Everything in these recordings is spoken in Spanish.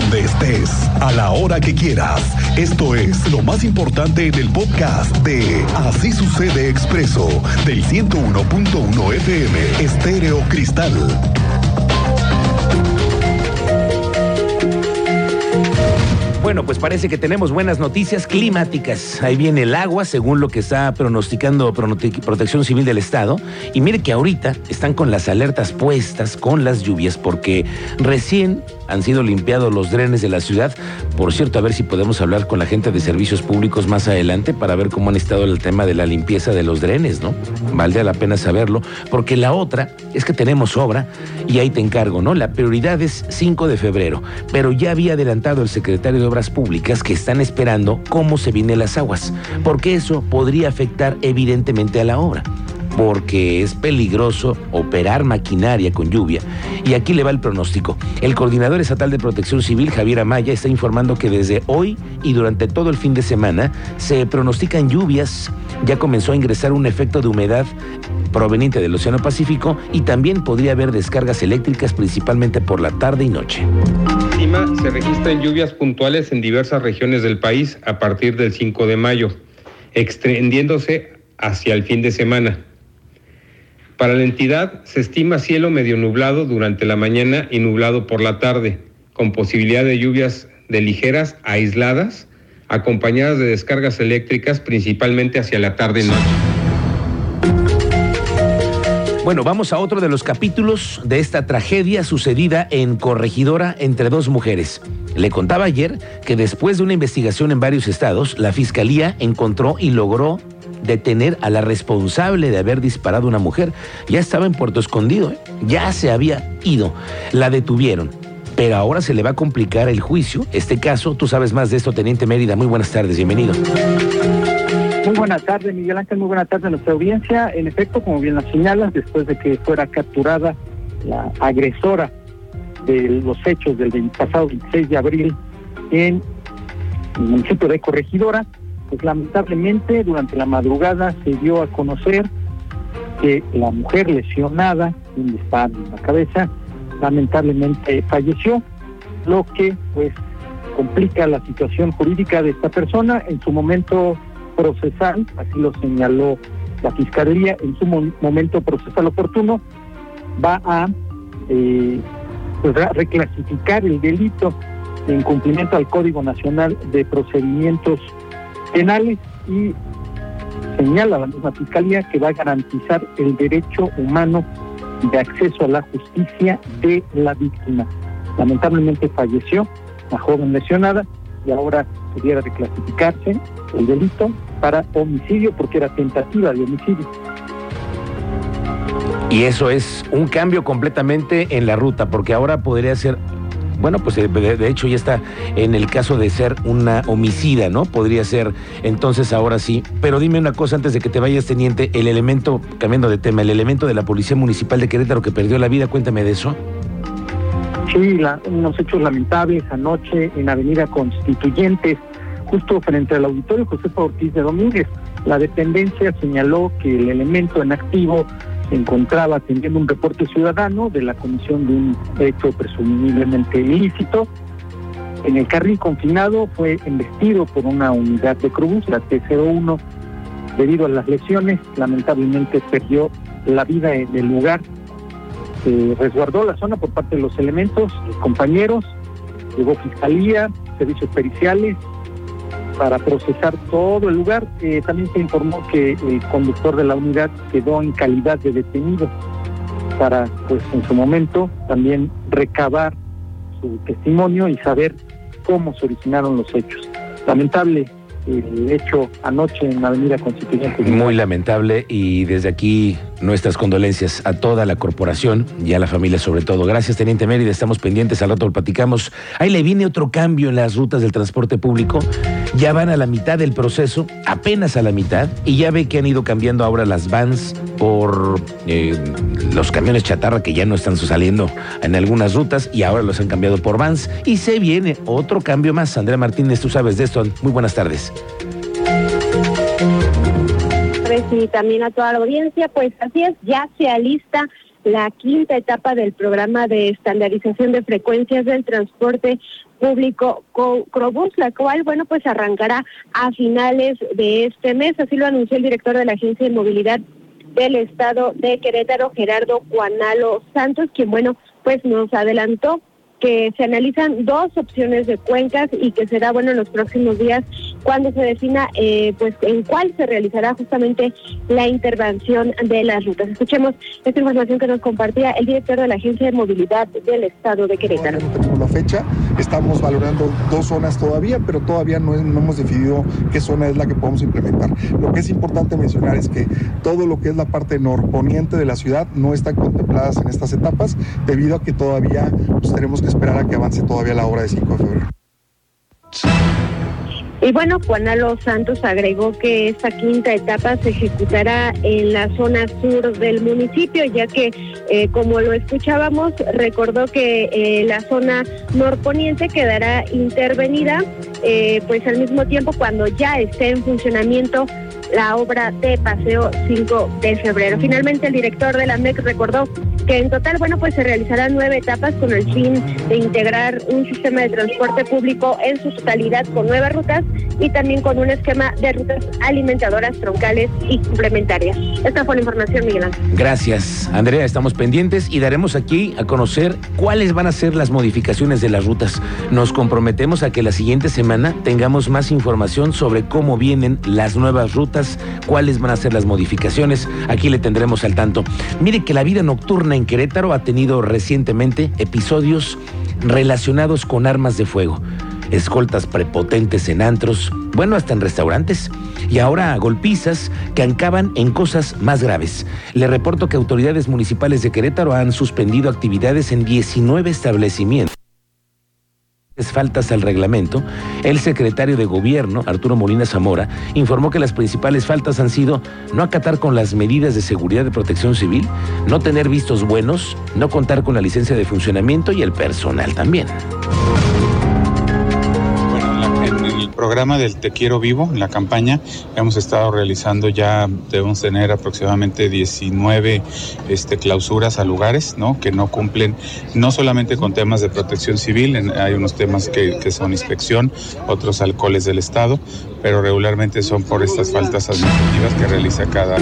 donde estés, a la hora que quieras. Esto es lo más importante en el podcast de Así sucede expreso del 101.1 FM Estéreo Cristal. Bueno, pues parece que tenemos buenas noticias climáticas. Ahí viene el agua, según lo que está pronosticando Protección Civil del Estado. Y mire que ahorita están con las alertas puestas con las lluvias, porque recién han sido limpiados los drenes de la ciudad. Por cierto, a ver si podemos hablar con la gente de servicios públicos más adelante para ver cómo han estado el tema de la limpieza de los drenes, ¿no? Valdría la pena saberlo, porque la otra es que tenemos obra y ahí te encargo, ¿no? La prioridad es 5 de febrero, pero ya había adelantado el secretario de Obras Públicas que están esperando cómo se vienen las aguas, porque eso podría afectar evidentemente a la obra porque es peligroso operar maquinaria con lluvia. Y aquí le va el pronóstico. El coordinador estatal de protección civil, Javier Amaya, está informando que desde hoy y durante todo el fin de semana se pronostican lluvias. Ya comenzó a ingresar un efecto de humedad proveniente del Océano Pacífico y también podría haber descargas eléctricas principalmente por la tarde y noche. Encima se registran lluvias puntuales en diversas regiones del país a partir del 5 de mayo, extendiéndose hacia el fin de semana. Para la entidad se estima cielo medio nublado durante la mañana y nublado por la tarde, con posibilidad de lluvias de ligeras aisladas, acompañadas de descargas eléctricas principalmente hacia la tarde y noche. Bueno, vamos a otro de los capítulos de esta tragedia sucedida en Corregidora entre dos mujeres. Le contaba ayer que después de una investigación en varios estados, la fiscalía encontró y logró detener a la responsable de haber disparado a una mujer. Ya estaba en Puerto Escondido, ¿eh? ya se había ido. La detuvieron. Pero ahora se le va a complicar el juicio. Este caso, tú sabes más de esto, Teniente Mérida. Muy buenas tardes, bienvenido. Muy buenas tardes, Miguel Ángel. Muy buenas tardes a nuestra audiencia. En efecto, como bien la señalas, después de que fuera capturada la agresora de los hechos del pasado 26 de abril en el municipio de Corregidora, pues lamentablemente durante la madrugada se dio a conocer que la mujer lesionada, un disparo en la cabeza, lamentablemente falleció, lo que pues complica la situación jurídica de esta persona. En su momento procesal, así lo señaló la Fiscalía, en su momento procesal oportuno, va a eh, pues, reclasificar el delito de incumplimiento al Código Nacional de Procedimientos penales y señala la misma fiscalía que va a garantizar el derecho humano de acceso a la justicia de la víctima. Lamentablemente falleció la joven lesionada y ahora pudiera reclasificarse el delito para homicidio porque era tentativa de homicidio. Y eso es un cambio completamente en la ruta, porque ahora podría ser bueno, pues eh, de, hecho ya está en el caso de ser una homicida, ¿no? Podría ser entonces ahora sí. Pero dime una cosa antes de que te vayas, teniente, el elemento, cambiando de tema, el elemento de la Policía Municipal de Querétaro que perdió la vida, cuéntame de eso. Sí, unos hechos lamentables anoche en Avenida Constituyentes, justo frente al auditorio José Ortiz de Domínguez. La dependencia señaló que el elemento en activo se encontraba atendiendo un reporte ciudadano de la comisión de un hecho presumiblemente ilícito. En el carril confinado fue embestido por una unidad de Cruz, la T-01, debido a las lesiones. Lamentablemente perdió la vida en el lugar. Se resguardó la zona por parte de los elementos, los compañeros, llegó fiscalía, servicios periciales, para procesar todo el lugar. Eh, también se informó que el conductor de la unidad quedó en calidad de detenido para, pues en su momento, también recabar su testimonio y saber cómo se originaron los hechos. Lamentable el hecho anoche en la Avenida Constituyente. Muy lamentable y desde aquí nuestras condolencias a toda la corporación y a la familia sobre todo. Gracias, Teniente Mérida, estamos pendientes, al rato lo platicamos. Ahí le viene otro cambio en las rutas del transporte público. Ya van a la mitad del proceso, apenas a la mitad, y ya ve que han ido cambiando ahora las vans por eh, los camiones chatarra que ya no están saliendo en algunas rutas y ahora los han cambiado por vans. Y se viene otro cambio más. Andrea Martínez, tú sabes de esto. Muy buenas tardes y también a toda la audiencia, pues así es, ya se alista la quinta etapa del programa de estandarización de frecuencias del transporte público Crobus, la cual, bueno, pues arrancará a finales de este mes, así lo anunció el director de la Agencia de Movilidad del Estado de Querétaro, Gerardo Juanalo Santos, quien, bueno, pues nos adelantó que se analizan dos opciones de cuencas y que será bueno en los próximos días cuando se defina eh, pues en cuál se realizará justamente la intervención de las rutas. Escuchemos esta información que nos compartía el director de la Agencia de Movilidad del Estado de Querétaro. Por la fecha estamos valorando dos zonas todavía, pero todavía no, hemos decidido qué zona es la que podemos implementar. Lo que es importante mencionar es que todo lo que es la parte norponiente de la ciudad no está contempladas en estas etapas debido a que todavía pues, tenemos que esperar a que avance todavía la obra de 5 de febrero. Y bueno, Juanalo Santos agregó que esta quinta etapa se ejecutará en la zona sur del municipio, ya que, eh, como lo escuchábamos, recordó que eh, la zona norponiente quedará intervenida, eh, pues al mismo tiempo cuando ya esté en funcionamiento la obra de Paseo 5 de febrero. Finalmente, el director de la MEC recordó que en total, bueno, pues se realizarán nueve etapas con el fin de integrar un sistema de transporte público en su totalidad con nuevas rutas y también con un esquema de rutas alimentadoras troncales y complementarias. Esta fue la información, Miguel Ángel. Gracias, Andrea. Estamos pendientes y daremos aquí a conocer cuáles van a ser las modificaciones de las rutas. Nos comprometemos a que la siguiente semana tengamos más información sobre cómo vienen las nuevas rutas, cuáles van a ser las modificaciones. Aquí le tendremos al tanto. Mire que la vida nocturna en Querétaro ha tenido recientemente episodios relacionados con armas de fuego escoltas prepotentes en antros, bueno, hasta en restaurantes, y ahora golpizas que acaban en cosas más graves. Le reporto que autoridades municipales de Querétaro han suspendido actividades en 19 establecimientos faltas al reglamento, el secretario de Gobierno, Arturo Molina Zamora, informó que las principales faltas han sido no acatar con las medidas de seguridad de protección civil, no tener vistos buenos, no contar con la licencia de funcionamiento y el personal también programa del Te Quiero Vivo, en la campaña, hemos estado realizando ya, debemos tener aproximadamente 19 este, clausuras a lugares, ¿no? Que no cumplen, no solamente con temas de protección civil, hay unos temas que, que son inspección, otros alcoholes del Estado, pero regularmente son por estas faltas administrativas que realiza cada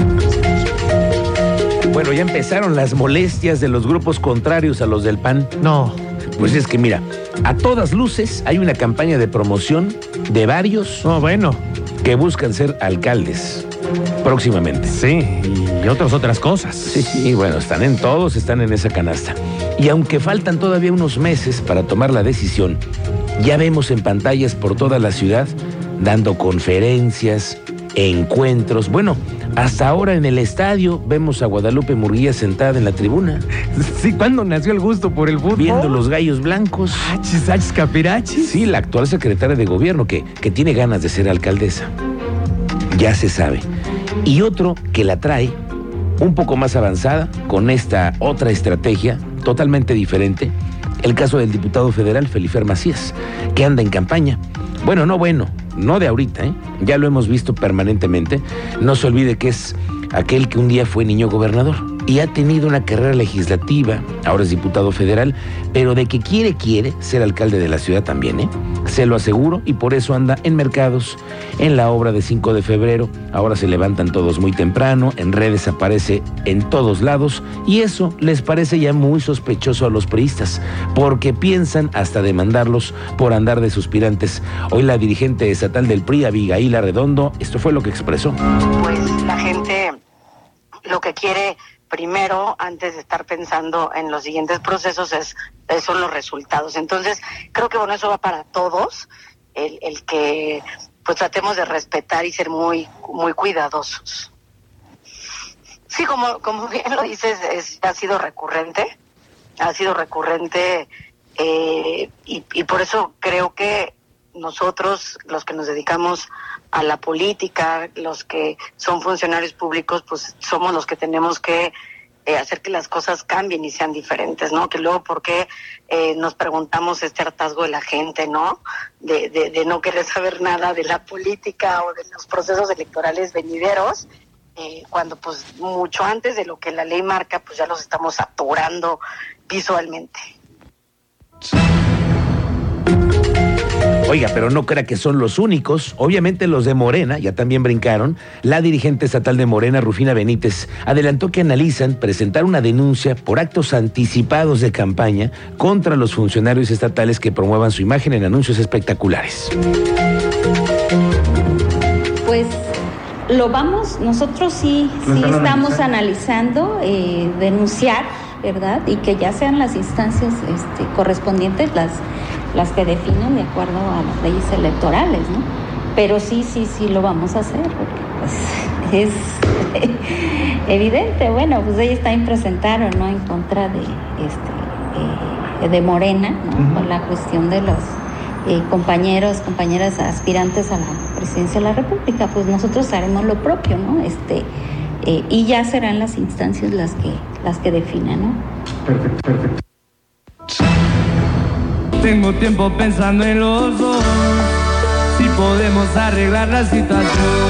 bueno, ya empezaron las molestias de los grupos contrarios a los del PAN. No. Pues es que mira, a todas luces hay una campaña de promoción de varios oh, bueno. que buscan ser alcaldes próximamente. Sí, y otras otras cosas. Sí, bueno, están en todos, están en esa canasta. Y aunque faltan todavía unos meses para tomar la decisión, ya vemos en pantallas por toda la ciudad dando conferencias, encuentros. Bueno, hasta ahora en el estadio vemos a Guadalupe Murguía sentada en la tribuna. Sí, ¿cuándo nació el gusto por el fútbol? Viendo los gallos blancos. Achis, achis, capirachis. Sí, la actual secretaria de gobierno que, que tiene ganas de ser alcaldesa. Ya se sabe. Y otro que la trae un poco más avanzada con esta otra estrategia totalmente diferente. El caso del diputado federal Felipe Macías, que anda en campaña. Bueno, no bueno, no de ahorita, ¿eh? ya lo hemos visto permanentemente. No se olvide que es aquel que un día fue niño gobernador y ha tenido una carrera legislativa, ahora es diputado federal, pero de que quiere, quiere ser alcalde de la ciudad también, ¿eh? Se lo aseguro y por eso anda en mercados, en la obra de 5 de febrero, ahora se levantan todos muy temprano, en redes aparece en todos lados y eso les parece ya muy sospechoso a los priistas, porque piensan hasta demandarlos por andar de suspirantes. Hoy la dirigente estatal del PRI, Abigail Arredondo, esto fue lo que expresó. Pues la gente lo que quiere primero, antes de estar pensando en los siguientes procesos, es, son los resultados. Entonces, creo que bueno, eso va para todos, el, el que pues tratemos de respetar y ser muy, muy cuidadosos. Sí, como, como bien lo dices, es, ha sido recurrente, ha sido recurrente eh, y, y por eso creo que nosotros, los que nos dedicamos a la política, los que son funcionarios públicos, pues somos los que tenemos que eh, hacer que las cosas cambien y sean diferentes, ¿no? Que luego, ¿por qué eh, nos preguntamos este hartazgo de la gente, ¿no? De, de, de, no querer saber nada de la política o de los procesos electorales venideros eh, cuando pues mucho antes de lo que la ley marca, pues ya los estamos apurando visualmente. Oiga, pero no crea que son los únicos. Obviamente los de Morena ya también brincaron. La dirigente estatal de Morena, Rufina Benítez, adelantó que analizan presentar una denuncia por actos anticipados de campaña contra los funcionarios estatales que promuevan su imagen en anuncios espectaculares. Pues lo vamos, nosotros sí, sí estamos analizando, eh, denunciar, ¿verdad? Y que ya sean las instancias este, correspondientes las, las que definen de acuerdo a las leyes electorales, ¿no? Pero sí, sí, sí lo vamos a hacer, porque pues es evidente, bueno, pues ellos también presentaron, ¿no? En contra de, este, eh, de Morena, ¿no? Por la cuestión de los eh, compañeros, compañeras aspirantes a la presidencia de la República, pues nosotros haremos lo propio, ¿no? Este, eh, y ya serán las instancias las que, las que definan, ¿no? Perfecto, perfecto. Tengo tiempo pensando en los dos, si podemos arreglar la situación.